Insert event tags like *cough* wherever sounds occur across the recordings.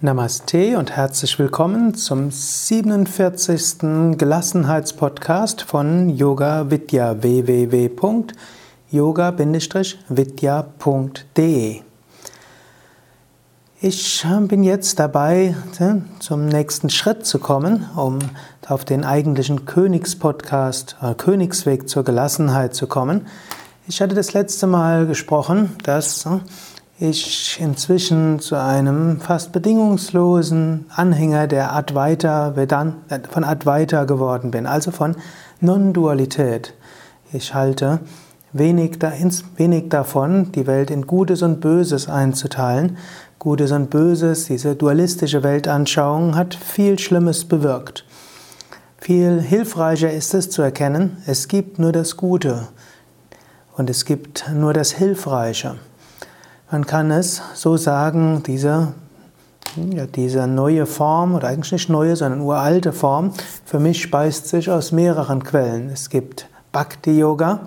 Namaste und herzlich willkommen zum 47. Gelassenheitspodcast von Yoga Vidya www.yoga-vidya.de. Ich bin jetzt dabei, zum nächsten Schritt zu kommen, um auf den eigentlichen Königspodcast, äh, Königsweg zur Gelassenheit zu kommen. Ich hatte das letzte Mal gesprochen, dass ich inzwischen zu einem fast bedingungslosen Anhänger der Advaita Vedan, äh, von Advaita geworden bin, also von Non-Dualität. Ich halte wenig, wenig davon, die Welt in Gutes und Böses einzuteilen. Gutes und Böses, diese dualistische Weltanschauung hat viel Schlimmes bewirkt. Viel hilfreicher ist es zu erkennen, es gibt nur das Gute und es gibt nur das Hilfreiche. Man kann es so sagen, diese, ja, diese neue Form, oder eigentlich nicht neue, sondern uralte Form, für mich speist sich aus mehreren Quellen. Es gibt Bhakti Yoga,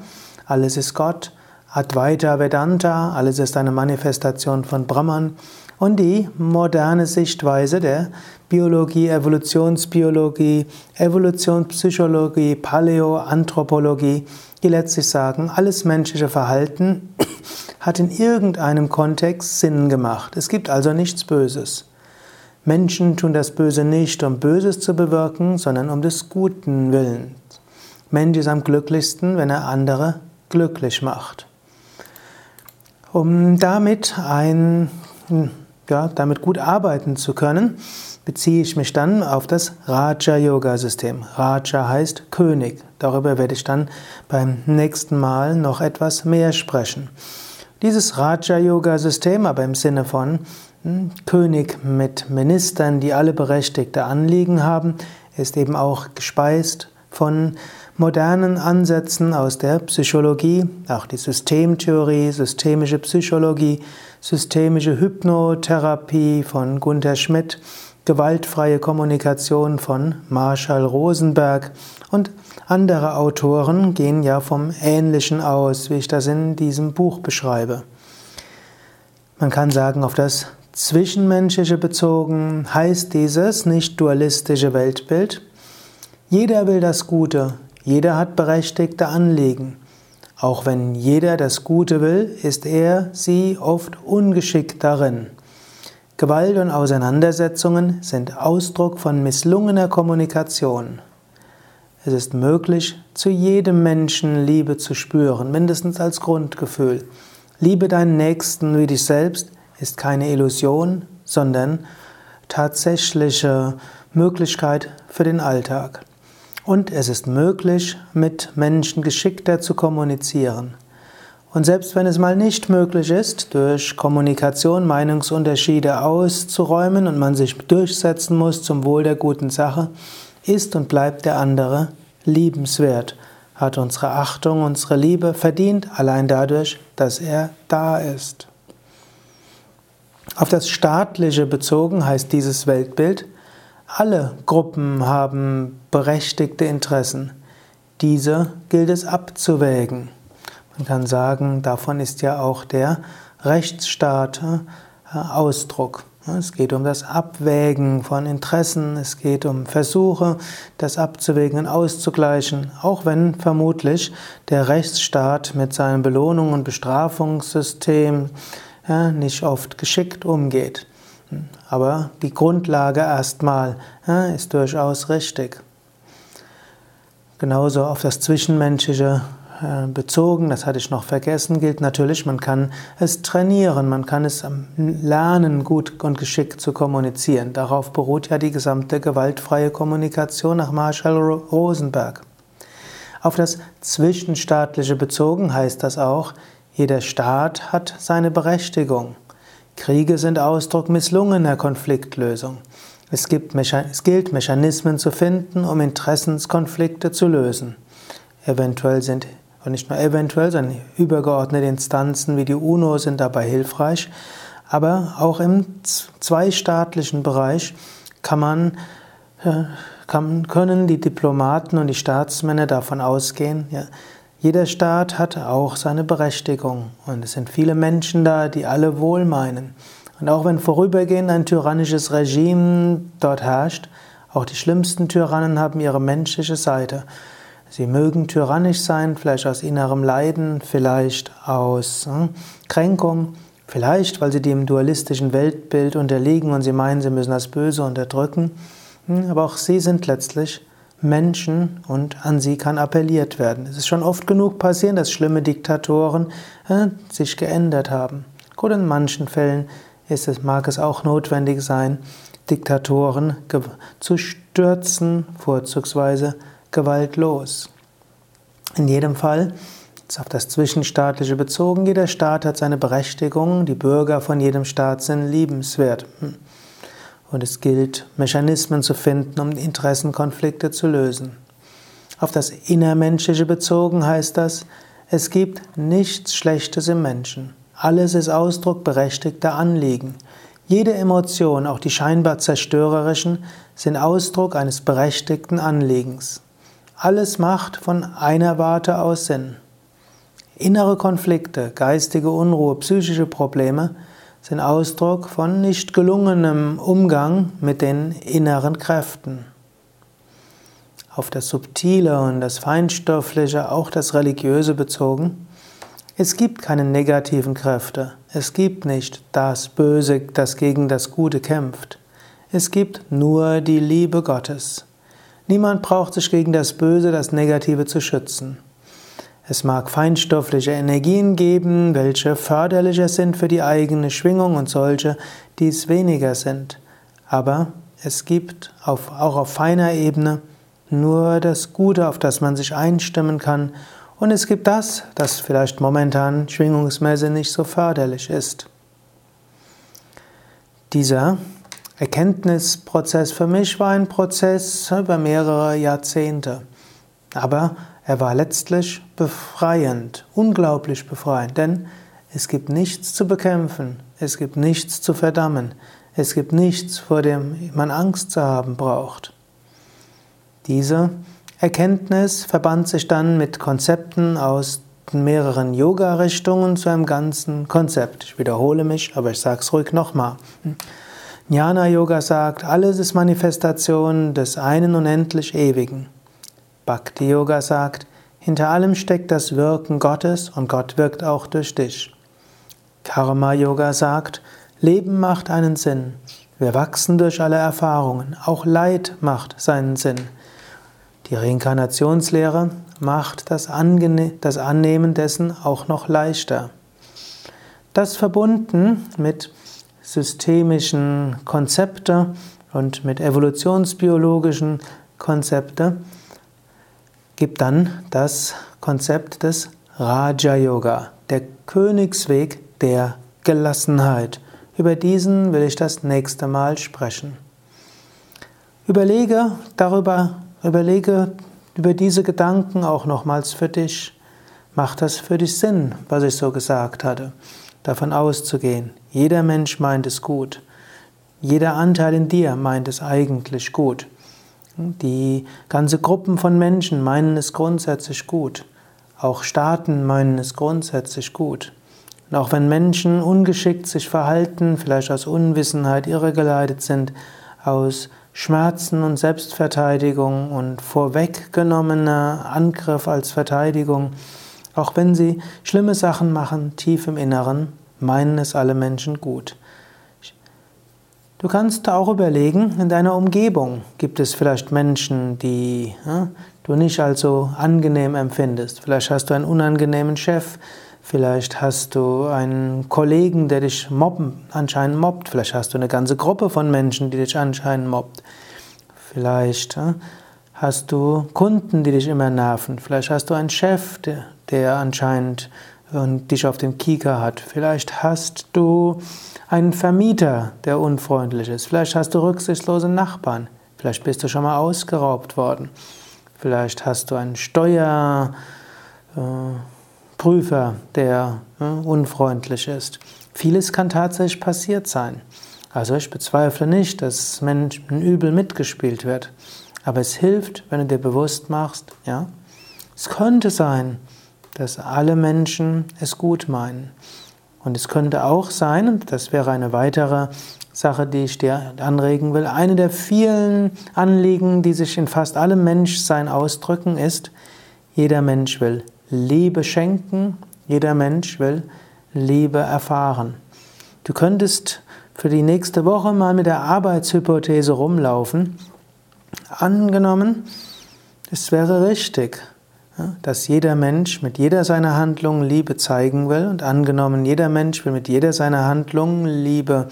alles ist Gott, Advaita Vedanta, alles ist eine Manifestation von Brahman und die moderne Sichtweise der Biologie, Evolutionsbiologie, Evolutionspsychologie, Paläoanthropologie, die letztlich sagen, alles menschliche Verhalten *coughs* hat in irgendeinem Kontext Sinn gemacht. Es gibt also nichts Böses. Menschen tun das Böse nicht, um Böses zu bewirken, sondern um des Guten Willens. Mensch ist am glücklichsten, wenn er andere glücklich macht. Um damit ein, ja, damit gut arbeiten zu können, beziehe ich mich dann auf das Raja-Yoga-System. Raja heißt König. Darüber werde ich dann beim nächsten Mal noch etwas mehr sprechen. Dieses Raja-Yoga-System, aber im Sinne von hm, König mit Ministern, die alle berechtigte Anliegen haben, ist eben auch gespeist von modernen Ansätzen aus der Psychologie, auch die Systemtheorie, systemische Psychologie, systemische Hypnotherapie von Gunther Schmidt, gewaltfreie Kommunikation von Marshall Rosenberg und andere Autoren gehen ja vom Ähnlichen aus, wie ich das in diesem Buch beschreibe. Man kann sagen, auf das Zwischenmenschliche bezogen heißt dieses nicht dualistische Weltbild. Jeder will das Gute, jeder hat berechtigte Anliegen. Auch wenn jeder das Gute will, ist er, sie oft ungeschickt darin. Gewalt und Auseinandersetzungen sind Ausdruck von misslungener Kommunikation. Es ist möglich, zu jedem Menschen Liebe zu spüren, mindestens als Grundgefühl. Liebe deinen Nächsten wie dich selbst ist keine Illusion, sondern tatsächliche Möglichkeit für den Alltag. Und es ist möglich, mit Menschen geschickter zu kommunizieren. Und selbst wenn es mal nicht möglich ist, durch Kommunikation Meinungsunterschiede auszuräumen und man sich durchsetzen muss zum Wohl der guten Sache, ist und bleibt der andere liebenswert, hat unsere Achtung, unsere Liebe verdient, allein dadurch, dass er da ist. Auf das Staatliche bezogen heißt dieses Weltbild, alle Gruppen haben berechtigte Interessen. Diese gilt es abzuwägen. Man kann sagen, davon ist ja auch der Rechtsstaat äh, Ausdruck. Es geht um das Abwägen von Interessen, es geht um Versuche, das abzuwägen und auszugleichen, auch wenn vermutlich der Rechtsstaat mit seinem Belohnung- und Bestrafungssystem ja, nicht oft geschickt umgeht. Aber die Grundlage erstmal ja, ist durchaus richtig. Genauso auf das Zwischenmenschliche äh, bezogen, das hatte ich noch vergessen, gilt natürlich, man kann es trainieren, man kann es lernen, gut und geschickt zu kommunizieren. Darauf beruht ja die gesamte gewaltfreie Kommunikation nach Marshall Rosenberg. Auf das Zwischenstaatliche bezogen heißt das auch, jeder Staat hat seine Berechtigung. Kriege sind Ausdruck misslungener Konfliktlösung. Es, gibt, es gilt, Mechanismen zu finden, um Interessenskonflikte zu lösen. Eventuell sind und nicht nur eventuell, sondern übergeordnete Instanzen wie die UNO sind dabei hilfreich. Aber auch im zweistaatlichen Bereich kann man, äh, kann, können die Diplomaten und die Staatsmänner davon ausgehen, ja, jeder Staat hat auch seine Berechtigung und es sind viele Menschen da, die alle wohl meinen. Und auch wenn vorübergehend ein tyrannisches Regime dort herrscht, auch die schlimmsten Tyrannen haben ihre menschliche Seite. Sie mögen tyrannisch sein, vielleicht aus innerem Leiden, vielleicht aus hm, Kränkung, vielleicht weil sie dem dualistischen Weltbild unterliegen und sie meinen, sie müssen das Böse unterdrücken. Hm, aber auch sie sind letztlich Menschen und an sie kann appelliert werden. Es ist schon oft genug passiert, dass schlimme Diktatoren äh, sich geändert haben. Gut, in manchen Fällen ist es, mag es auch notwendig sein, Diktatoren zu stürzen, vorzugsweise gewaltlos. In jedem Fall ist auf das Zwischenstaatliche bezogen, jeder Staat hat seine Berechtigung, die Bürger von jedem Staat sind liebenswert. Hm. Und es gilt, Mechanismen zu finden, um Interessenkonflikte zu lösen. Auf das Innermenschliche bezogen heißt das, es gibt nichts Schlechtes im Menschen. Alles ist Ausdruck berechtigter Anliegen. Jede Emotion, auch die scheinbar zerstörerischen, sind Ausdruck eines berechtigten Anliegens. Alles macht von einer Warte aus Sinn. Innere Konflikte, geistige Unruhe, psychische Probleme sind Ausdruck von nicht gelungenem Umgang mit den inneren Kräften. Auf das Subtile und das Feinstoffliche, auch das Religiöse bezogen, es gibt keine negativen Kräfte. Es gibt nicht das Böse, das gegen das Gute kämpft. Es gibt nur die Liebe Gottes. Niemand braucht sich gegen das Böse, das Negative zu schützen. Es mag feinstoffliche Energien geben, welche förderlicher sind für die eigene Schwingung und solche, die es weniger sind. Aber es gibt auf, auch auf feiner Ebene nur das Gute, auf das man sich einstimmen kann. Und es gibt das, das vielleicht momentan schwingungsmäßig nicht so förderlich ist. Dieser Erkenntnisprozess für mich war ein Prozess über mehrere Jahrzehnte. Aber er war letztlich befreiend, unglaublich befreiend, denn es gibt nichts zu bekämpfen, es gibt nichts zu verdammen, es gibt nichts, vor dem man Angst zu haben braucht. Diese Erkenntnis verband sich dann mit Konzepten aus mehreren Yoga-Richtungen zu einem ganzen Konzept. Ich wiederhole mich, aber ich sage es ruhig nochmal. Jnana Yoga sagt, alles ist Manifestation des einen unendlich Ewigen. Bhakti Yoga sagt, hinter allem steckt das Wirken Gottes und Gott wirkt auch durch dich. Karma Yoga sagt, Leben macht einen Sinn. Wir wachsen durch alle Erfahrungen. Auch Leid macht seinen Sinn. Die Reinkarnationslehre macht das, Angene das Annehmen dessen auch noch leichter. Das verbunden mit systemischen Konzepten und mit evolutionsbiologischen Konzepten gibt dann das Konzept des Raja Yoga, der Königsweg der Gelassenheit. Über diesen will ich das nächste Mal sprechen. Überlege darüber, überlege über diese Gedanken auch nochmals für dich. Macht das für dich Sinn, was ich so gesagt hatte? Davon auszugehen, jeder Mensch meint es gut. Jeder Anteil in dir meint es eigentlich gut. Die ganze Gruppen von Menschen meinen es grundsätzlich gut. Auch Staaten meinen es grundsätzlich gut. Und auch wenn Menschen ungeschickt sich verhalten, vielleicht aus Unwissenheit irregeleitet sind, aus Schmerzen und Selbstverteidigung und vorweggenommener Angriff als Verteidigung, auch wenn sie schlimme Sachen machen, tief im Inneren, meinen es alle Menschen gut. Du kannst auch überlegen, in deiner Umgebung gibt es vielleicht Menschen, die ja, du nicht als angenehm empfindest. Vielleicht hast du einen unangenehmen Chef, vielleicht hast du einen Kollegen, der dich mobben, anscheinend mobbt, vielleicht hast du eine ganze Gruppe von Menschen, die dich anscheinend mobbt. Vielleicht ja, hast du Kunden, die dich immer nerven. Vielleicht hast du einen Chef, der, der anscheinend dich auf dem Kieker hat. Vielleicht hast du einen Vermieter, der unfreundlich ist. Vielleicht hast du rücksichtslose Nachbarn. Vielleicht bist du schon mal ausgeraubt worden. Vielleicht hast du einen Steuerprüfer, der äh, unfreundlich ist. Vieles kann tatsächlich passiert sein. Also ich bezweifle nicht, dass Menschen übel mitgespielt wird. Aber es hilft, wenn du dir bewusst machst, ja, es könnte sein, dass alle Menschen es gut meinen. Und es könnte auch sein, und das wäre eine weitere Sache, die ich dir anregen will, eine der vielen Anliegen, die sich in fast allem Menschsein ausdrücken, ist, jeder Mensch will Liebe schenken, jeder Mensch will Liebe erfahren. Du könntest für die nächste Woche mal mit der Arbeitshypothese rumlaufen. Angenommen, es wäre richtig, dass jeder Mensch mit jeder seiner Handlungen Liebe zeigen will und angenommen, jeder Mensch will mit jeder seiner Handlungen Liebe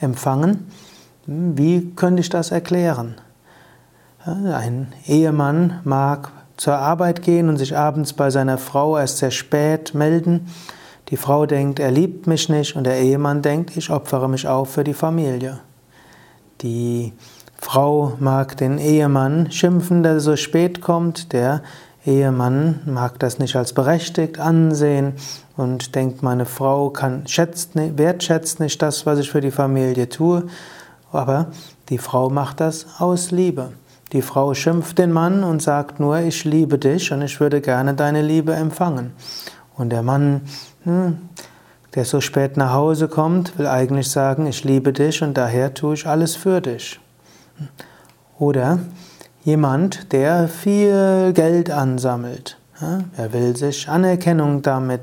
empfangen. Wie könnte ich das erklären? Ein Ehemann mag zur Arbeit gehen und sich abends bei seiner Frau erst sehr spät melden. Die Frau denkt, er liebt mich nicht und der Ehemann denkt, ich opfere mich auf für die Familie. Die Frau mag den Ehemann schimpfen, der so spät kommt, der Ehemann mag das nicht als berechtigt ansehen und denkt, meine Frau kann, schätzt, wertschätzt nicht das, was ich für die Familie tue, aber die Frau macht das aus Liebe. Die Frau schimpft den Mann und sagt nur, ich liebe dich und ich würde gerne deine Liebe empfangen. Und der Mann, hm, der so spät nach Hause kommt, will eigentlich sagen, ich liebe dich und daher tue ich alles für dich. Oder Jemand, der viel Geld ansammelt. Er will sich Anerkennung damit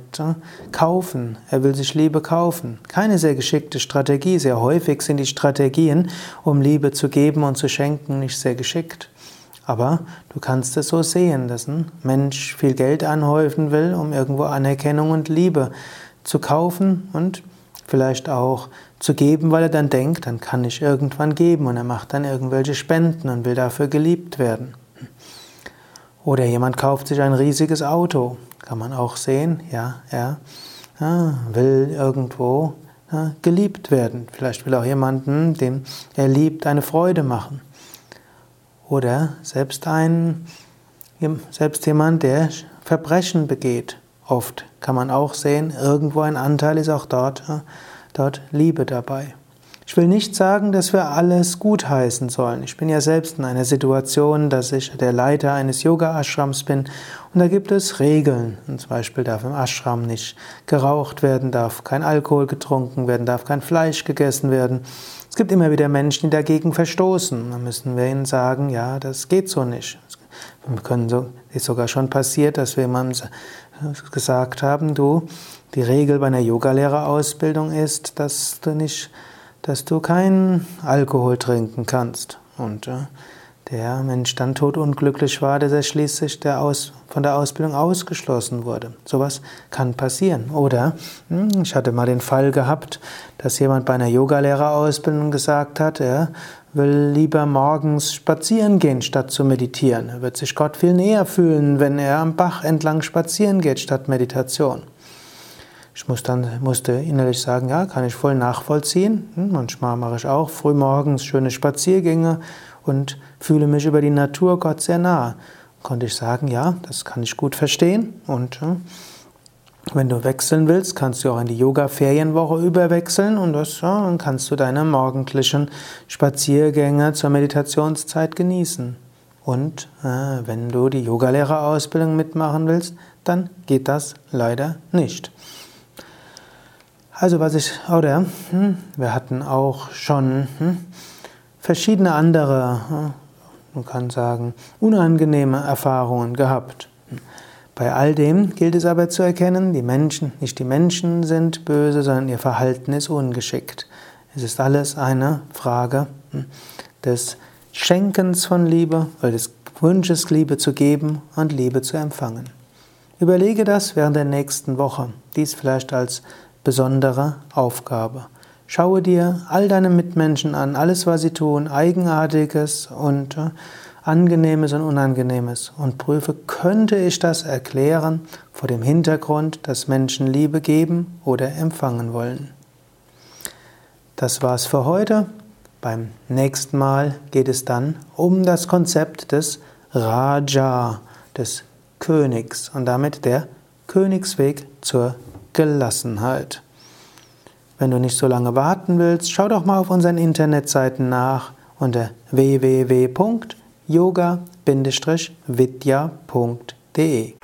kaufen. Er will sich Liebe kaufen. Keine sehr geschickte Strategie. Sehr häufig sind die Strategien, um Liebe zu geben und zu schenken, nicht sehr geschickt. Aber du kannst es so sehen, dass ein Mensch viel Geld anhäufen will, um irgendwo Anerkennung und Liebe zu kaufen und vielleicht auch zu geben, weil er dann denkt, dann kann ich irgendwann geben und er macht dann irgendwelche Spenden und will dafür geliebt werden. Oder jemand kauft sich ein riesiges Auto, kann man auch sehen, ja, er ja, will irgendwo ja, geliebt werden. Vielleicht will auch jemanden, dem er liebt, eine Freude machen. Oder selbst ein, selbst jemand, der Verbrechen begeht. Oft kann man auch sehen, irgendwo ein Anteil ist auch dort dort Liebe dabei. Ich will nicht sagen, dass wir alles gutheißen sollen. Ich bin ja selbst in einer Situation, dass ich der Leiter eines Yoga-Ashrams bin und da gibt es Regeln. Und zum Beispiel darf im Ashram nicht geraucht werden, darf kein Alkohol getrunken werden, darf kein Fleisch gegessen werden. Es gibt immer wieder Menschen, die dagegen verstoßen. Da müssen wir ihnen sagen, ja, das geht so nicht. So, ist sogar schon passiert, dass wir jemandem gesagt haben, du, die Regel bei einer Yogalehrerausbildung ist, dass du nicht, dass du keinen Alkohol trinken kannst. Und äh, der Mensch dann totunglücklich war, dass er schließlich der Aus, von der Ausbildung ausgeschlossen wurde. Sowas kann passieren. Oder hm, ich hatte mal den Fall gehabt, dass jemand bei einer Yogalehrerausbildung gesagt hat, er will lieber morgens spazieren gehen, statt zu meditieren. Er wird sich Gott viel näher fühlen, wenn er am Bach entlang spazieren geht, statt Meditation. Ich muss dann, musste innerlich sagen, ja, kann ich voll nachvollziehen. Hm, manchmal mache ich auch frühmorgens schöne Spaziergänge und fühle mich über die Natur Gott sehr nah. Konnte ich sagen, ja, das kann ich gut verstehen. Und ja, wenn du wechseln willst, kannst du auch in die Yoga-Ferienwoche überwechseln und das, ja, dann kannst du deine morgendlichen Spaziergänge zur Meditationszeit genießen. Und äh, wenn du die Yogalehrerausbildung mitmachen willst, dann geht das leider nicht. Also was ich, oder hm, wir hatten auch schon hm, verschiedene andere, hm, man kann sagen, unangenehme Erfahrungen gehabt. Bei all dem gilt es aber zu erkennen, die Menschen, nicht die Menschen sind böse, sondern ihr Verhalten ist ungeschickt. Es ist alles eine Frage hm, des Schenkens von Liebe oder des Wunsches, Liebe zu geben und Liebe zu empfangen. Überlege das während der nächsten Woche, dies vielleicht als besondere Aufgabe. Schaue dir all deine Mitmenschen an, alles, was sie tun, Eigenartiges und äh, Angenehmes und Unangenehmes und prüfe, könnte ich das erklären vor dem Hintergrund, dass Menschen Liebe geben oder empfangen wollen. Das war's für heute. Beim nächsten Mal geht es dann um das Konzept des Raja, des Königs und damit der Königsweg zur Gelassenheit. Wenn du nicht so lange warten willst, schau doch mal auf unseren Internetseiten nach unter www.yoga-vidya.de